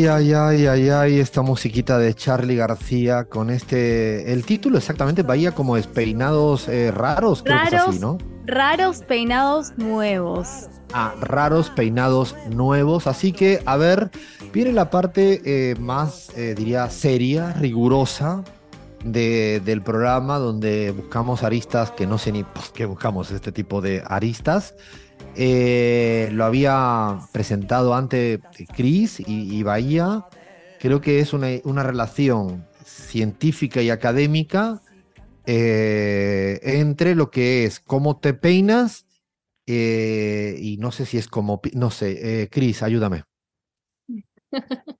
Ay, ay, ay, ay, ay, esta musiquita de Charlie García con este. El título exactamente Bahía como despeinados eh, raros, creo que es Raros, así, ¿no? raros peinados nuevos. Ah, raros peinados nuevos. Así que, a ver, viene la parte eh, más, eh, diría, seria, rigurosa de- del programa, donde buscamos aristas que no sé ni por qué buscamos este tipo de aristas. Eh, lo había presentado antes Chris y, Bahía. Creo que es una, relación científica y académica eh, entre lo que es cómo te peinas eh, y no sé si es como, no sé, eh, Chris, ayúdame.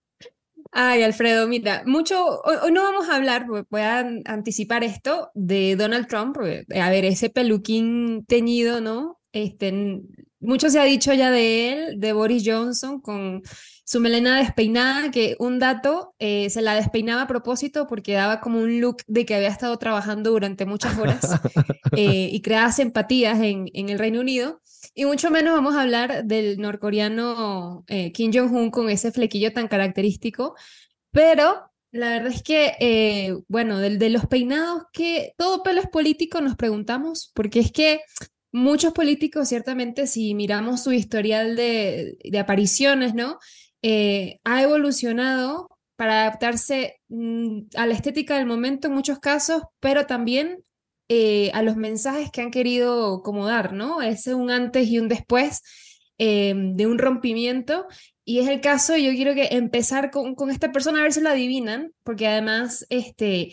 Ay, Alfredo, mira, mucho, hoy, hoy no vamos a hablar, voy a an- anticipar esto, de Donald Trump, a ver, ese peluquín teñido, ¿no? Este, mucho se ha dicho ya de él, de Boris Johnson, con su melena despeinada, que un dato, eh, se la despeinaba a propósito porque daba como un look de que había estado trabajando durante muchas horas eh, y creaba simpatías en, en el Reino Unido. Y mucho menos vamos a hablar del norcoreano eh, Kim Jong-un con ese flequillo tan característico. Pero la verdad es que, eh, bueno, del, de los peinados que todo pelo es político, nos preguntamos, porque es que muchos políticos, ciertamente, si miramos su historial de, apariciones, ¿no? Eh, ha evolucionado para adaptarse mm, a la estética del momento en muchos casos, pero también eh, a los mensajes que han querido como dar, ¿no? Es un antes y un después eh, de un rompimiento. Y es el caso, yo quiero que empezar con, con esta persona a ver si lo adivinan, porque además este,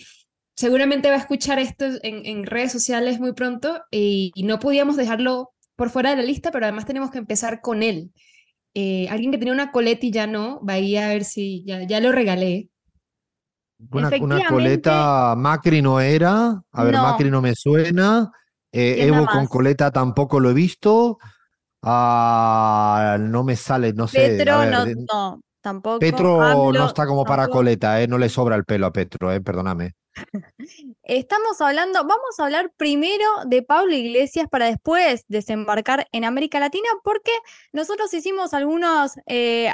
seguramente va a escuchar esto en, en redes sociales muy pronto y, y no podíamos dejarlo por fuera de la lista, pero además tenemos que empezar con él. Eh, alguien que tenía una coleta y ya no, va a ir a ver si ya, ya lo regalé. Una, coleta Macri no era. A ver, No. Macri no me suena. Eh, ¿Quién da Evo con coleta tampoco lo he visto. Ah, no me sale, no sé. a Petro ver, no, de- no, tampoco. Petro no está como para coleta, eh, no le sobra el pelo a Petro, eh, perdóname. Estamos hablando, vamos a hablar primero de Pablo Iglesias para después desembarcar en América Latina, porque nosotros hicimos algunos, eh,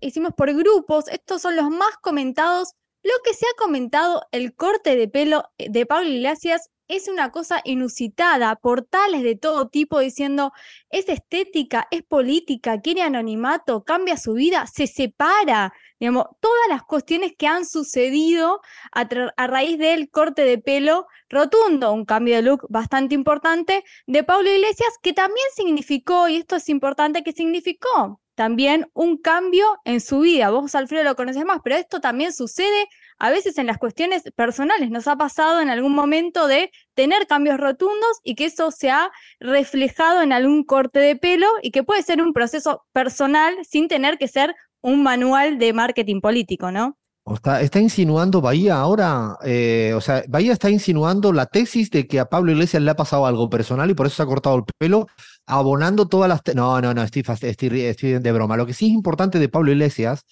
hicimos por grupos, estos son los más comentados. Lo que se ha comentado, el corte de pelo eh, de Pablo Iglesias es una cosa inusitada, portales de todo tipo diciendo es estética, es política, quiere anonimato, cambia su vida, se separa, digamos, todas las cuestiones que han sucedido a, a raíz del corte de pelo rotundo, un cambio de look bastante importante de Pablo Iglesias, que también significó, y esto es importante, que significó también un cambio en su vida. Vos, Alfredo, lo conoces más, pero esto también sucede a veces en las cuestiones personales. Nos ha pasado en algún momento de tener cambios rotundos y que eso se ha reflejado en algún corte de pelo y que puede ser un proceso personal sin tener que ser un manual de marketing político, ¿no? Está, insinuando Bahía ahora, eh, o sea, Bahía está insinuando la tesis de que a Pablo Iglesias le ha pasado algo personal y por eso se ha cortado el pelo, abonando todas las... No, no, no, estoy, de broma. Lo que sí es importante de Pablo Iglesias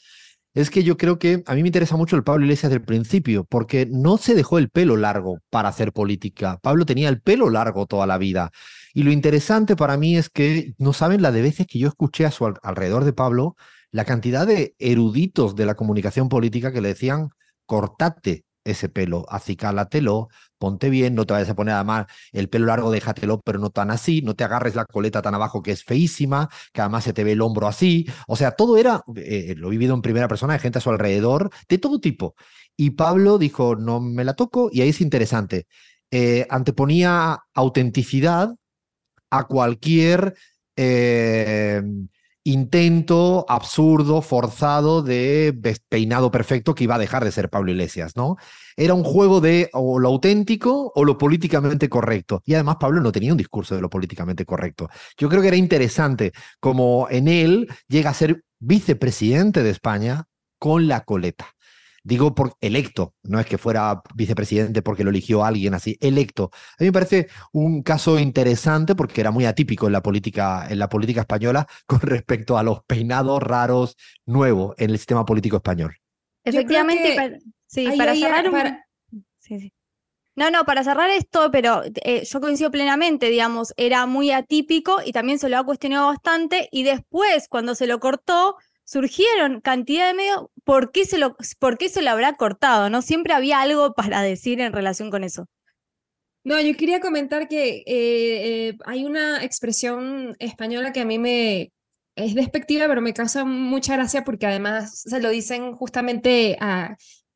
es que yo creo que a mí me interesa mucho el Pablo Iglesias del principio, porque no se dejó el pelo largo para hacer política. Pablo tenía el pelo largo toda la vida. Y lo interesante para mí es que no saben la de veces que yo escuché a su al- alrededor de Pablo la cantidad de eruditos de la comunicación política que le decían, cortate ese pelo, acicálatelo, ponte bien, no te vayas a poner además el pelo largo, déjatelo, pero no tan así, no te agarres la coleta tan abajo que es feísima, que además se te ve el hombro así, o sea, todo era, eh, lo he vivido en primera persona, de gente a su alrededor, de todo tipo. Y Pablo dijo, no me la toco, y ahí es interesante, eh, anteponía autenticidad a cualquier... Eh, intento absurdo, forzado de peinado perfecto que iba a dejar de ser Pablo Iglesias, ¿no? Era un juego de o lo auténtico o lo políticamente correcto. Y además Pablo no tenía un discurso de lo políticamente correcto. Yo creo que era interesante como en él llega a ser vicepresidente de España con la coleta. Digo por electo, no es que fuera vicepresidente porque lo eligió alguien así, electo. A mí me parece un caso interesante porque era muy atípico en la política, en la política española con respecto a los peinados raros nuevos en el sistema político español. Efectivamente, para, sí, para cerrar No, no, para cerrar esto, pero eh, yo coincido plenamente, digamos, era muy atípico y también se lo ha cuestionado bastante y después, cuando se lo cortó, surgieron cantidad de medios, ¿por qué, se lo, ¿por qué se lo habrá cortado? ¿No? Siempre había algo para decir en relación con eso. No, yo quería comentar que eh, eh, hay una expresión española que a mí me es despectiva, pero me causa mucha gracia porque además se lo dicen justamente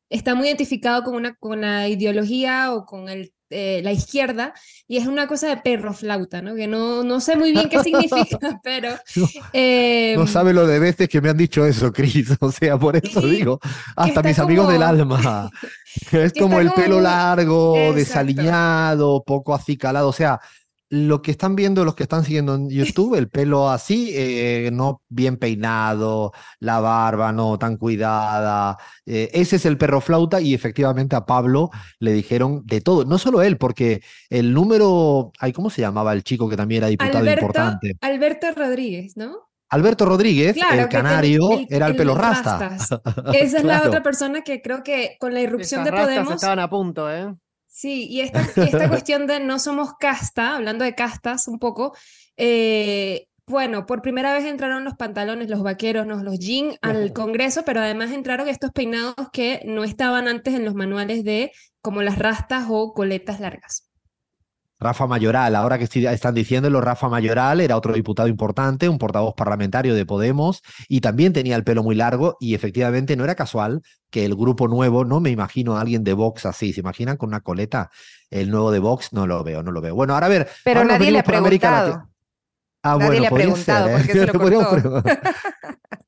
está muy identificado con una con la ideología o con el eh, la izquierda y es una cosa de perro flauta, ¿no? Que no, no sé muy bien qué significa, pero... No, eh, sabe lo de veces que me han dicho eso, Cris, o sea, por eso digo, hasta mis amigos del alma. Es como el pelo largo, desaliñado, poco acicalado, o sea, lo que están viendo, los que están siguiendo en YouTube, el pelo así, eh, no bien peinado, la barba no tan cuidada. Eh, ese es el perro flauta y efectivamente a Pablo le dijeron de todo. No solo él, porque el número, ay, ¿cómo se llamaba el chico que también era diputado importante? Alberto Rodríguez, ¿no? Alberto Rodríguez, el canario, era el, pelo rasta. Esa es la otra persona que creo que con la irrupción de Podemos. estaban a punto, ¿eh? Sí, y esta, esta cuestión de no somos casta, hablando de castas un poco, eh, bueno, por primera vez entraron los pantalones, los vaqueros, los jeans al Congreso, pero además entraron estos peinados que no estaban antes en los manuales de como las rastas o coletas largas. Rafa Mayoral, ahora que están diciéndolo, Rafa Mayoral era otro diputado importante, un portavoz parlamentario de Podemos y también tenía el pelo muy largo y efectivamente no era casual que el grupo nuevo, no me imagino a alguien de Vox así, ¿se imaginan con una coleta? El nuevo de Vox no lo veo, no lo veo. Bueno, ahora a ver. Pero nadie le ha preguntado. Ah, Nadie le ha preguntado por qué se lo cortó.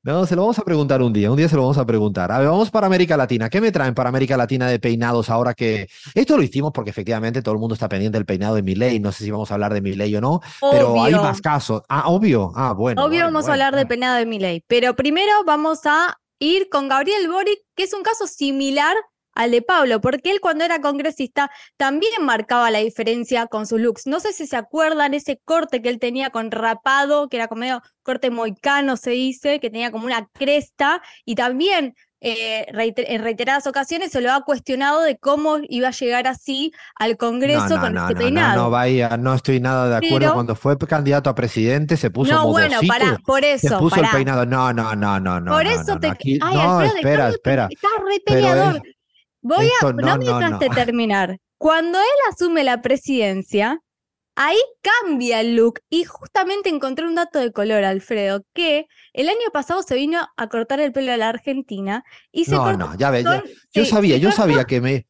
No, se lo vamos a preguntar un día, un día se lo vamos a preguntar. A ver, vamos para América Latina. ¿Qué me traen para América Latina de peinados ahora que... Esto lo hicimos porque efectivamente todo el mundo está pendiente del peinado de Milei. No sé si vamos a hablar de Milei o no, pero hay más casos. Ah, obvio. Ah, bueno. Obvio vamos a hablar del peinado de Milei. Pero primero vamos a ir con Gabriel Boric, que es un caso similar al de Pablo, porque él cuando era congresista también marcaba la diferencia con sus looks. No sé si se acuerdan ese corte que él tenía con rapado, que era como medio corte moicano, se dice, que tenía como una cresta, y también eh, en reiteradas ocasiones se lo ha cuestionado de cómo iba a llegar así al Congreso con este peinado. No, vaya, no estoy nada de acuerdo. Cuando fue candidato a presidente se puso No, bueno, para, por eso. Se puso el peinado. No, no, no, no, no. Por eso te. no, espera, espera. Estás re peleador. Voy a, no, me dejaste terminar. Cuando él asume la presidencia, ahí cambia el look y justamente encontré un dato de color, Alfredo, que el año pasado se vino a cortar el pelo a la Argentina y se No, no, ya ves, yo sabía, yo sabía que me...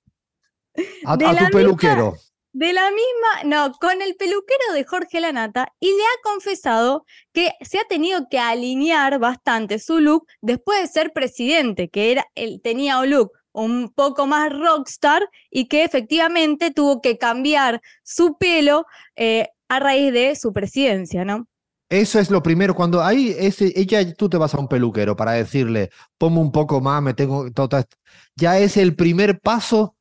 A, tu peluquero. de la misma, no, con el peluquero de Jorge Lanata y le ha confesado que se ha tenido que alinear bastante su look después de ser presidente, que era, él tenía un look un poco más rockstar y que efectivamente tuvo que cambiar su pelo eh, a raíz de su presidencia, ¿no? Eso es lo primero. Cuando hay ese, ella, tú te vas a un peluquero para decirle, ponme un poco más, me tengo. Todo, ya es el primer paso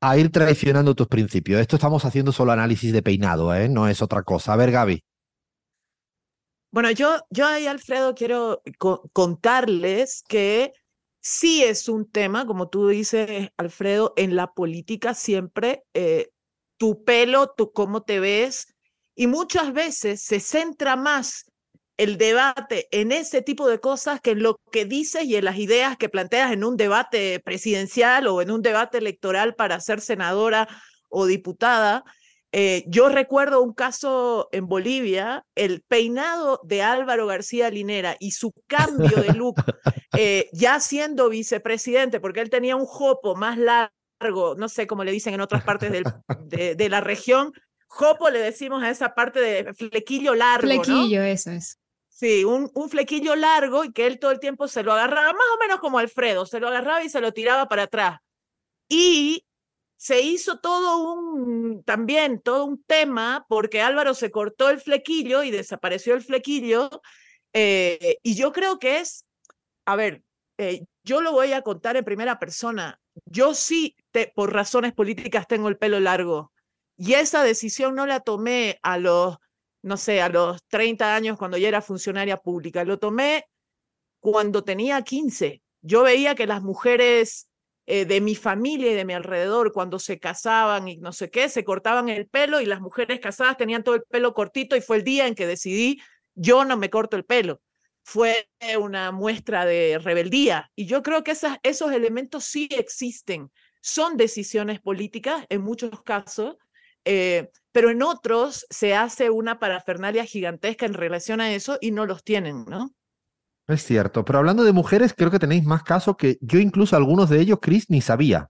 a ir traicionando tus principios. Esto estamos haciendo solo análisis de peinado, ¿eh? no es otra cosa. A ver, Gaby. Bueno, yo, yo ahí, Alfredo, quiero contarles que sí es un tema, como tú dices, Alfredo, en la política siempre eh, tu pelo, tu cómo te ves, y muchas veces se centra más el debate en ese tipo de cosas que en lo que dices y en las ideas que planteas en un debate presidencial o en un debate electoral para ser senadora o diputada. Eh, yo recuerdo un caso en Bolivia, el peinado de Álvaro García Linera y su cambio de look, eh, ya siendo vicepresidente, porque él tenía un jopo más largo, no sé cómo le dicen en otras partes del, de, de, la región. Jopo le decimos a esa parte de flequillo largo. Flequillo, ¿no? eso es. Sí, un, un, flequillo largo y que él todo el tiempo se lo agarraba, más o menos como Alfredo, se lo agarraba y se lo tiraba para atrás. Y se hizo todo un, también todo un tema porque Álvaro se cortó el flequillo y desapareció el flequillo. Eh, y yo creo que es, a ver, eh, yo lo voy a contar en primera persona. Yo sí, te, por razones políticas, tengo el pelo largo. Y esa decisión no la tomé a los no sé, a los 30 años cuando ya era funcionaria pública. Lo tomé cuando tenía 15. Yo veía que las mujeres eh, de mi familia y de mi alrededor, cuando se casaban y no sé qué, se cortaban el pelo y las mujeres casadas tenían todo el pelo cortito y fue el día en que decidí, yo no me corto el pelo. Fue una muestra de rebeldía. Y yo creo que esas, esos elementos sí existen. Son decisiones políticas en muchos casos, eh, pero en otros se hace una parafernalia gigantesca en relación a eso y no los tienen, ¿no? Es cierto, pero hablando de mujeres, creo que tenéis más casos que yo incluso algunos de ellos, Chris, ni sabía.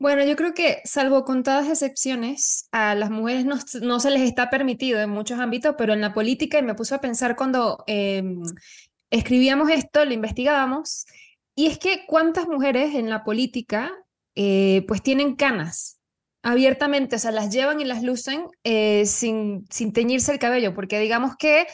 Bueno, yo creo que salvo contadas excepciones, a las mujeres no, no, se les está permitido en muchos ámbitos, pero en la política, y me puso a pensar cuando eh, escribíamos esto, lo investigábamos, y es que cuántas mujeres en la política eh, pues tienen canas, abiertamente, o sea, las llevan y las lucen eh, sin, sin teñirse el cabello, porque digamos que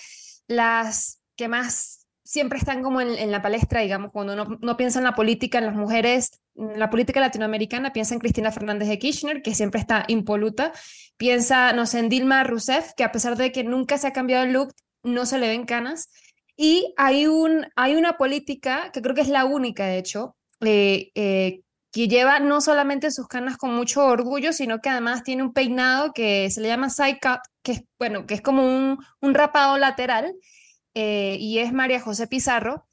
las que más siempre están como en, la palestra, digamos, cuando uno no piensa en la política, en las mujeres, en la política latinoamericana, piensa en Cristina Fernández de Kirchner, que siempre está impoluta, piensa, no sé, en Dilma Rousseff, que a pesar de que nunca se ha cambiado el look, no se le ven canas, y hay, un, hay una política, que creo que es la única, de hecho, eh, eh, que lleva no solamente sus canas con mucho orgullo, sino que además tiene un peinado que se le llama side cut, que es, bueno, que es como un, un rapado lateral, eh, y es María José Pizarro.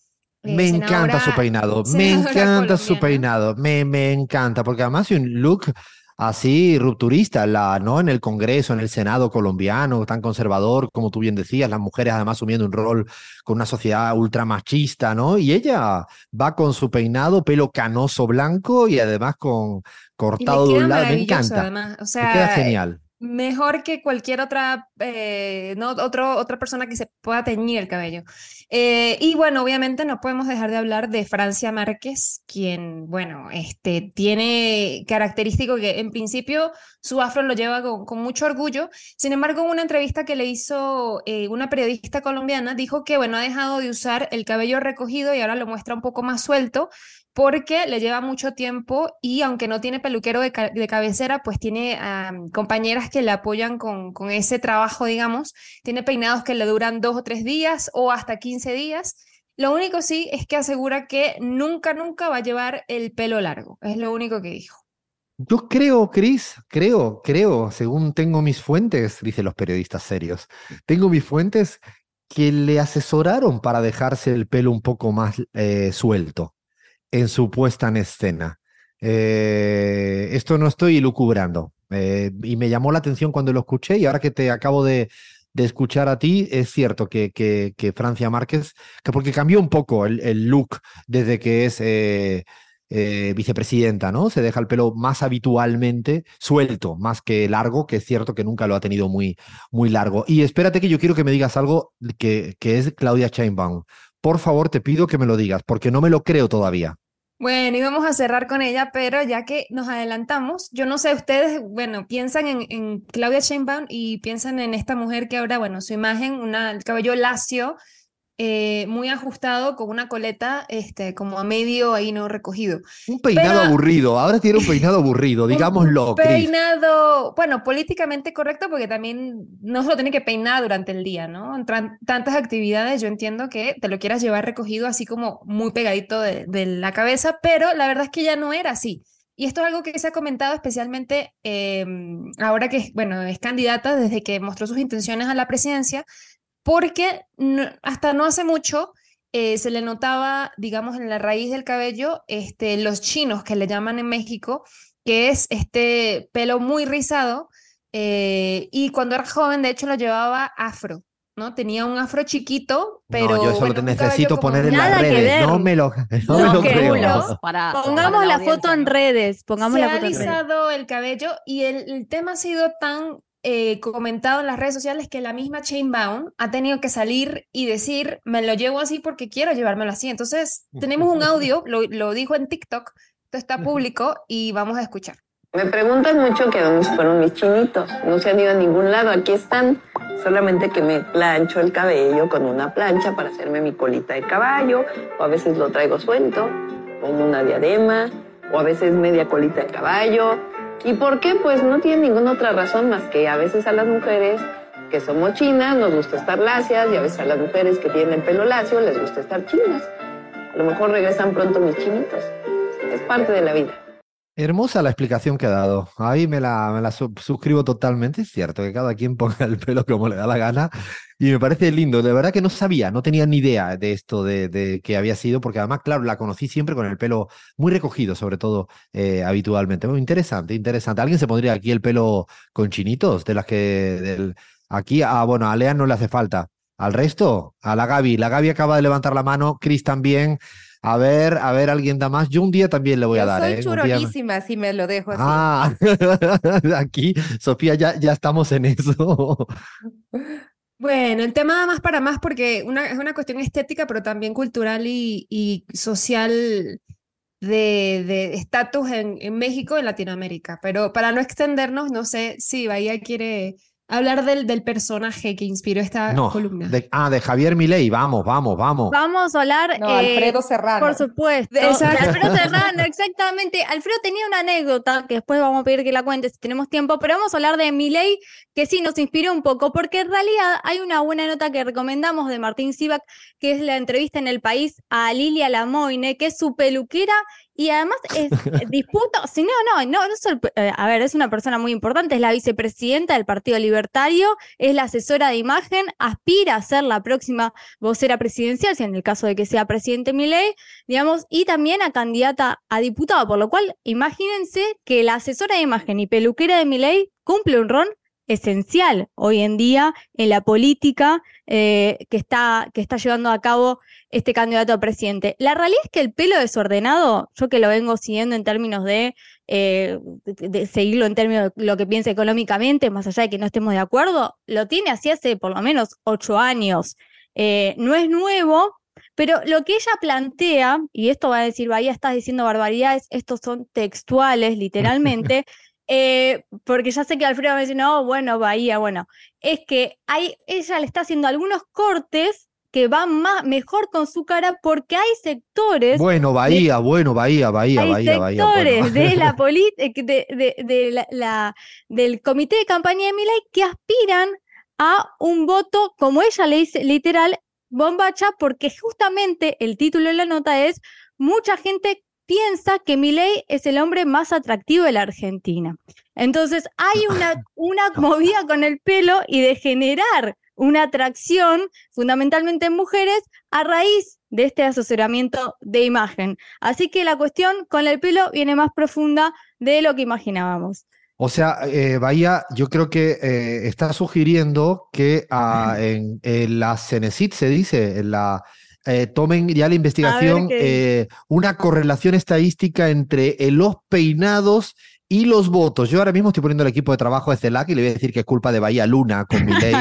Eh, me encanta su peinado, me encanta colombiana. su peinado, me, me encanta, porque además es un look así rupturista, la, ¿no? En el Congreso, en el Senado colombiano, tan conservador, como tú bien decías, las mujeres además asumiendo un rol con una sociedad ultra machista, ¿no? Y ella va con su peinado, pelo canoso blanco y además con cortado de un lado, me encanta. Además. O sea, me queda genial mejor que cualquier otra, eh, no, otro, otra persona que se pueda teñir el cabello. Eh, y bueno, obviamente no podemos dejar de hablar de Francia Márquez, quien, bueno, este, tiene característico que en principio su afro lo lleva con, mucho orgullo. Sin embargo, en una entrevista que le hizo eh, una periodista colombiana, dijo que, bueno, ha dejado de usar el cabello recogido y ahora lo muestra un poco más suelto porque le lleva mucho tiempo y aunque no tiene peluquero de, ca de cabecera, pues tiene compañeras que le apoyan con, con, ese trabajo, digamos. Tiene peinados que le duran dos o tres días o hasta 15 días. Lo único sí es que asegura que nunca, nunca va a llevar el pelo largo. Es lo único que dijo. Yo creo, Cris, creo, creo, según tengo mis fuentes, dicen los periodistas serios, tengo mis fuentes que le asesoraron para dejarse el pelo un poco más eh, suelto en su puesta en escena. Eh, esto no estoy lucubrando eh, y me llamó la atención cuando lo escuché y ahora que te acabo de, de escuchar a ti, es cierto que, que, que, Francia Márquez, que porque cambió un poco el, el look desde que es eh, vicepresidenta, ¿no? Se deja el pelo más habitualmente suelto, más que largo, que es cierto que nunca lo ha tenido muy, muy largo. Y espérate que yo quiero que me digas algo que, que es Claudia Sheinbaum. Por favor, te pido que me lo digas, porque no me lo creo todavía. Bueno, íbamos a cerrar con ella, pero ya que nos adelantamos, yo no sé, ustedes, bueno, piensan en, Claudia Sheinbaum y piensan en esta mujer que ahora, bueno, su imagen, una, el cabello lacio, eh, muy ajustado, con una coleta este, como a medio ahí no recogido. Un peinado Pero, aburrido, ahora tiene un peinado aburrido, digámoslo. Un peinado, bueno, políticamente correcto porque también no se lo tiene que peinar durante el día, ¿no? En tantas actividades yo entiendo que te lo quieras llevar recogido así como muy pegadito de, de la cabeza, pero la verdad es que ya no era así. Y esto es algo que se ha comentado especialmente eh, ahora que, bueno, es candidata desde que mostró sus intenciones a la presidencia, porque no- hasta no hace mucho eh, se le notaba, digamos, en la raíz del cabello, este, los chinos que le llaman en México, que es este pelo muy rizado, eh, y cuando era joven, de hecho, lo llevaba afro, ¿no? Tenía un afro chiquito, pero no, yo solo bueno, te necesito poner en Nada las que redes. ver. No me lo, no me No, lo que creo. uno. Para, Pongamos para la, foto en ¿no? redes. Pongamos se la ha foto en redes. alisado el cabello y el, el tema ha sido tan eh, comentado en las redes sociales que la misma Chainbound ha tenido que salir y decir, me lo llevo así porque quiero llevármelo así. Entonces, tenemos un audio, lo, lo dijo en TikTok, esto está público y vamos a escuchar. Me preguntan mucho que dónde fueron mis chinitos. No se han ido a ningún lado. Aquí están. Solamente que me plancho el cabello con una plancha para hacerme mi colita de caballo. O a veces lo traigo suelto, como una diadema. O a veces media colita de caballo. ¿Y por qué? Pues no tiene ninguna otra razón más que a veces a las mujeres que somos chinas nos gusta estar lacias y a veces a las mujeres que tienen el pelo lacio les gusta estar chinas. A lo mejor regresan pronto mis chinitos. Es parte de la vida. Hermosa la explicación que ha dado. Ahí me la, me la suscribo totalmente. Es cierto que cada quien ponga el pelo como le da la gana. Y me parece lindo. De verdad que no sabía, no tenía ni idea de esto de, de que había sido, porque además, claro, la conocí siempre con el pelo muy recogido, sobre todo eh, habitualmente. Muy interesante, interesante. ¿Alguien se pondría aquí el pelo con chinitos? De las que. Del... Aquí, ah, bueno, a Lea no le hace falta. ¿Al resto? A la Gaby. La Gaby acaba de levantar la mano. Chris también. A ver, a ver, alguien da más. Yo un día también le voy a Yo dar, soy ¿eh? Un día- churonísima, si me lo dejo así. Ah, aquí, Sofía, ya, ya estamos en eso. Bueno, el tema da más para más porque una, es una cuestión estética, pero también cultural y, y social de de estatus en, en México y en Latinoamérica. Pero para no extendernos, no sé si Bahía quiere hablar del, del personaje que inspiró esta No, columna. de, ah, de Javier Milei, vamos, vamos, vamos. Vamos a hablar. No, eh, Alfredo Serrano. Por supuesto. de Exacto. Alfredo Serrano, exactamente. Alfredo tenía una anécdota que después vamos a pedir que la cuente si tenemos tiempo, pero vamos a hablar de Milei, que sí nos inspiró un poco, porque en realidad hay una buena nota que recomendamos de Martín Sivak, que es la entrevista en El País a Lilia Lamoine, que es su peluquera y además es eh, disputa, si no, no, no, no eh, a ver, es una persona muy importante, es la vicepresidenta del Partido Libertario, es la asesora de imagen, aspira a ser la próxima vocera presidencial, si en el caso de que sea presidente Milei, digamos, y también a candidata a diputado, por lo cual imagínense que la asesora de imagen y peluquera de Milei cumple un rol esencial hoy en día en la política eh, que, está, que está llevando a cabo este candidato a presidente. La realidad es que el pelo desordenado, yo que lo vengo siguiendo en términos de, eh, seguirlo en términos de lo que piensa económicamente, más allá de que no estemos de acuerdo, lo tiene así hace por lo menos ocho años. Eh, no es nuevo, pero lo que ella plantea, y esto va a decir, Bahía, estás diciendo barbaridades, estos son textuales, literalmente, eh, porque ya sé que Alfredo a decir, no, bueno, Bahía, bueno, es que hay, ella le está haciendo algunos cortes que van más, mejor con su cara porque hay sectores Bueno, Bahía, bueno, Bahía, Bahía, hay Bahía, Bahía. sectores bueno. de la eh, de, de- de la- la- del comité de campaña de Milei que aspiran a un voto, como ella le dice literal, bombacha, porque justamente el título de la nota es mucha gente piensa que Milei es el hombre más atractivo de la Argentina. Entonces hay una, una movida con el pelo y de generar una atracción, fundamentalmente en mujeres, a raíz de este asesoramiento de imagen. Así que la cuestión con el pelo viene más profunda de lo que imaginábamos. O sea, eh, Bahía, yo creo que eh, está sugiriendo que ah, en, en la Cenecit se dice, en la, eh, tomen ya la investigación eh, una correlación estadística entre eh, los peinados y los votos. Yo ahora mismo estoy poniendo el equipo de trabajo de CELAC y le voy a decir que es culpa de Bahía Luna con mi ley.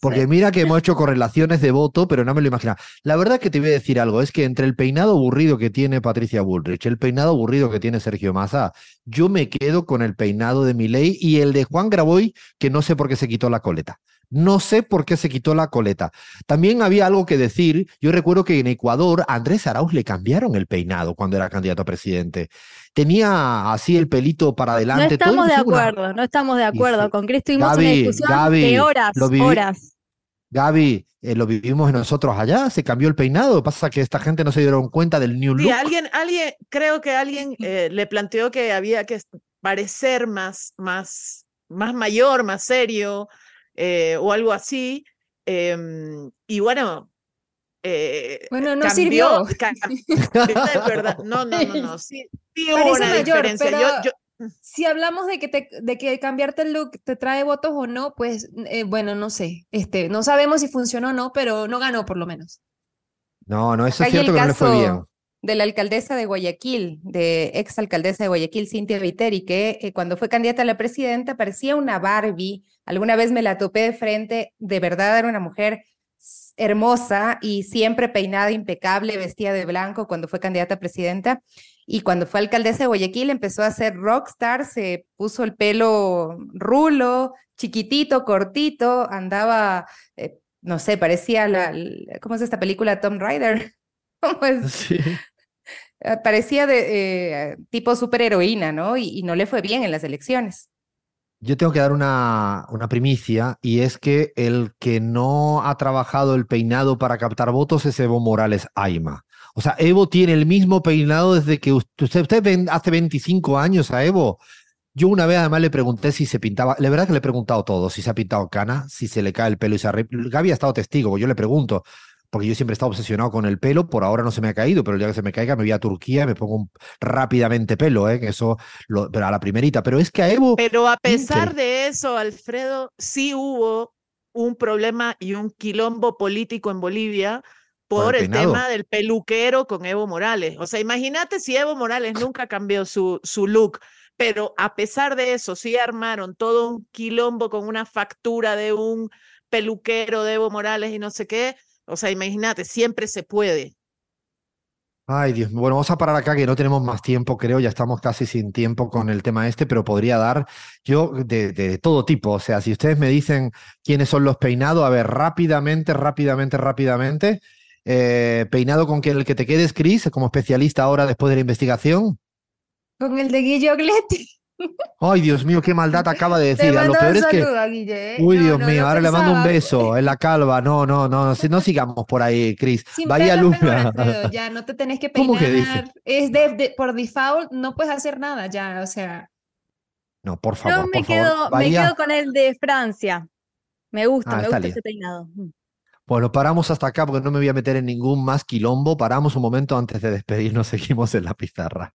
Porque mira que hemos hecho correlaciones de voto, pero no me lo imaginaba. La verdad que te voy a decir algo, es que entre el peinado aburrido que tiene Patricia Bullrich, el peinado aburrido que tiene Sergio Massa, yo me quedo con el peinado de Milei y el de Juan Graboy, que no sé por qué se quitó la coleta. No sé por qué se quitó la coleta. También había algo que decir. Yo recuerdo que en Ecuador a Andrés Arauz le cambiaron el peinado cuando era candidato a presidente. Tenía así el pelito para No adelante. todo, estamos de hicieron una- acuerdo, no estamos de acuerdo. sí. Con Chris tuvimos una Gaby, discusión Gaby, de horas, lo viví- horas. Gaby, eh, lo vivimos nosotros allá, se cambió el peinado. Pasa que esta gente no se dieron cuenta del new Sí, look. alguien, alguien, creo que alguien eh, le planteó que había que parecer más, más, más mayor, más serio, eh, o algo así. Em, y bueno, eh, Bueno, no cambió, sirvió. verdad, no, no, no, no, sí, sí hubo Parece una mayor, diferencia. Pero- yo- Si hablamos de que, te, de que cambiarte el look te trae votos o no, pues eh, bueno, no sé. Este, no sabemos si funcionó o no, pero no ganó por lo menos. No, no, eso es Acá cierto que no le fue bien. De la alcaldesa de Guayaquil, de ex alcaldesa de Guayaquil, Cintia Viteri, que eh, cuando fue candidata a la presidenta parecía una Barbie. Alguna vez me la topé de frente, de verdad era una mujer hermosa y siempre peinada impecable, vestida de blanco cuando fue candidata a presidenta. Y cuando fue alcaldesa de Guayaquil empezó a ser rockstar, se puso el pelo rulo, chiquitito, cortito, andaba, eh, no sé, parecía la, ¿cómo es esta película Tom Rider? Sí. Eh, Parecía de eh, tipo superheroína, ¿no? Y, no le fue bien en las elecciones. Yo tengo que dar una, primicia y es que el que no ha trabajado el peinado para captar votos es Evo Morales Aima. O sea, Evo tiene el mismo peinado desde que usted, usted, hace 25 años a Evo. Yo una vez además le pregunté si se pintaba, la verdad que le he preguntado todo, si se ha pintado cana, si se le cae el pelo y se arre... Gaby ha estado testigo, yo le pregunto, porque yo siempre he estado obsesionado con el pelo, por ahora no se me ha caído, pero el día que se me caiga me voy a Turquía y me pongo un- rápidamente pelo, ¿eh? eso, lo, pero a la primerita. Pero es que a Evo... Pero a pesar de eso, Alfredo, sí hubo un problema y un quilombo político en Bolivia Por el el tema del peluquero con Evo Morales. O sea, imagínate si Evo Morales nunca cambió su, su look, pero a pesar de eso, sí armaron todo un quilombo con una factura de un peluquero de Evo Morales y no sé qué. O sea, imagínate, siempre se puede. Ay, Dios. Bueno, vamos a parar acá que no tenemos más tiempo, creo, ya estamos casi sin tiempo con el tema este, pero podría dar yo de, de todo tipo. O sea, si ustedes me dicen quiénes son los peinados, a ver, rápidamente, rápidamente, rápidamente. eh, peinado con que el que te quedes, Cris, como especialista ahora después de la investigación. Con el de Guillo Gletti. Ay, Dios mío, qué maldad acaba de Te decir. A Lo peor un es que. saludo a Guille. ¿eh? Uy, No, Dios no mío, ahora le mando un beso en la calva. No, no, no, no, si- no sigamos por ahí, Cris. Vaya Luna. Ya no te tenés que ¿Cómo que dice? peinar. Es de, de- por default, no puedes hacer nada ya, o sea. No, por favor, me por favor. quedo, me quedo con el de Francia. Me gusta, Ah, me gusta bien. ese peinado. Mm. Bueno, paramos hasta acá porque no me voy a meter en ningún más quilombo. Paramos un momento antes de despedirnos, seguimos en la pizarra.